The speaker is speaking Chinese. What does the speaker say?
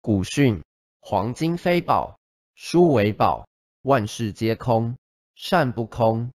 古训黄金非宝书为宝万事皆空善不空。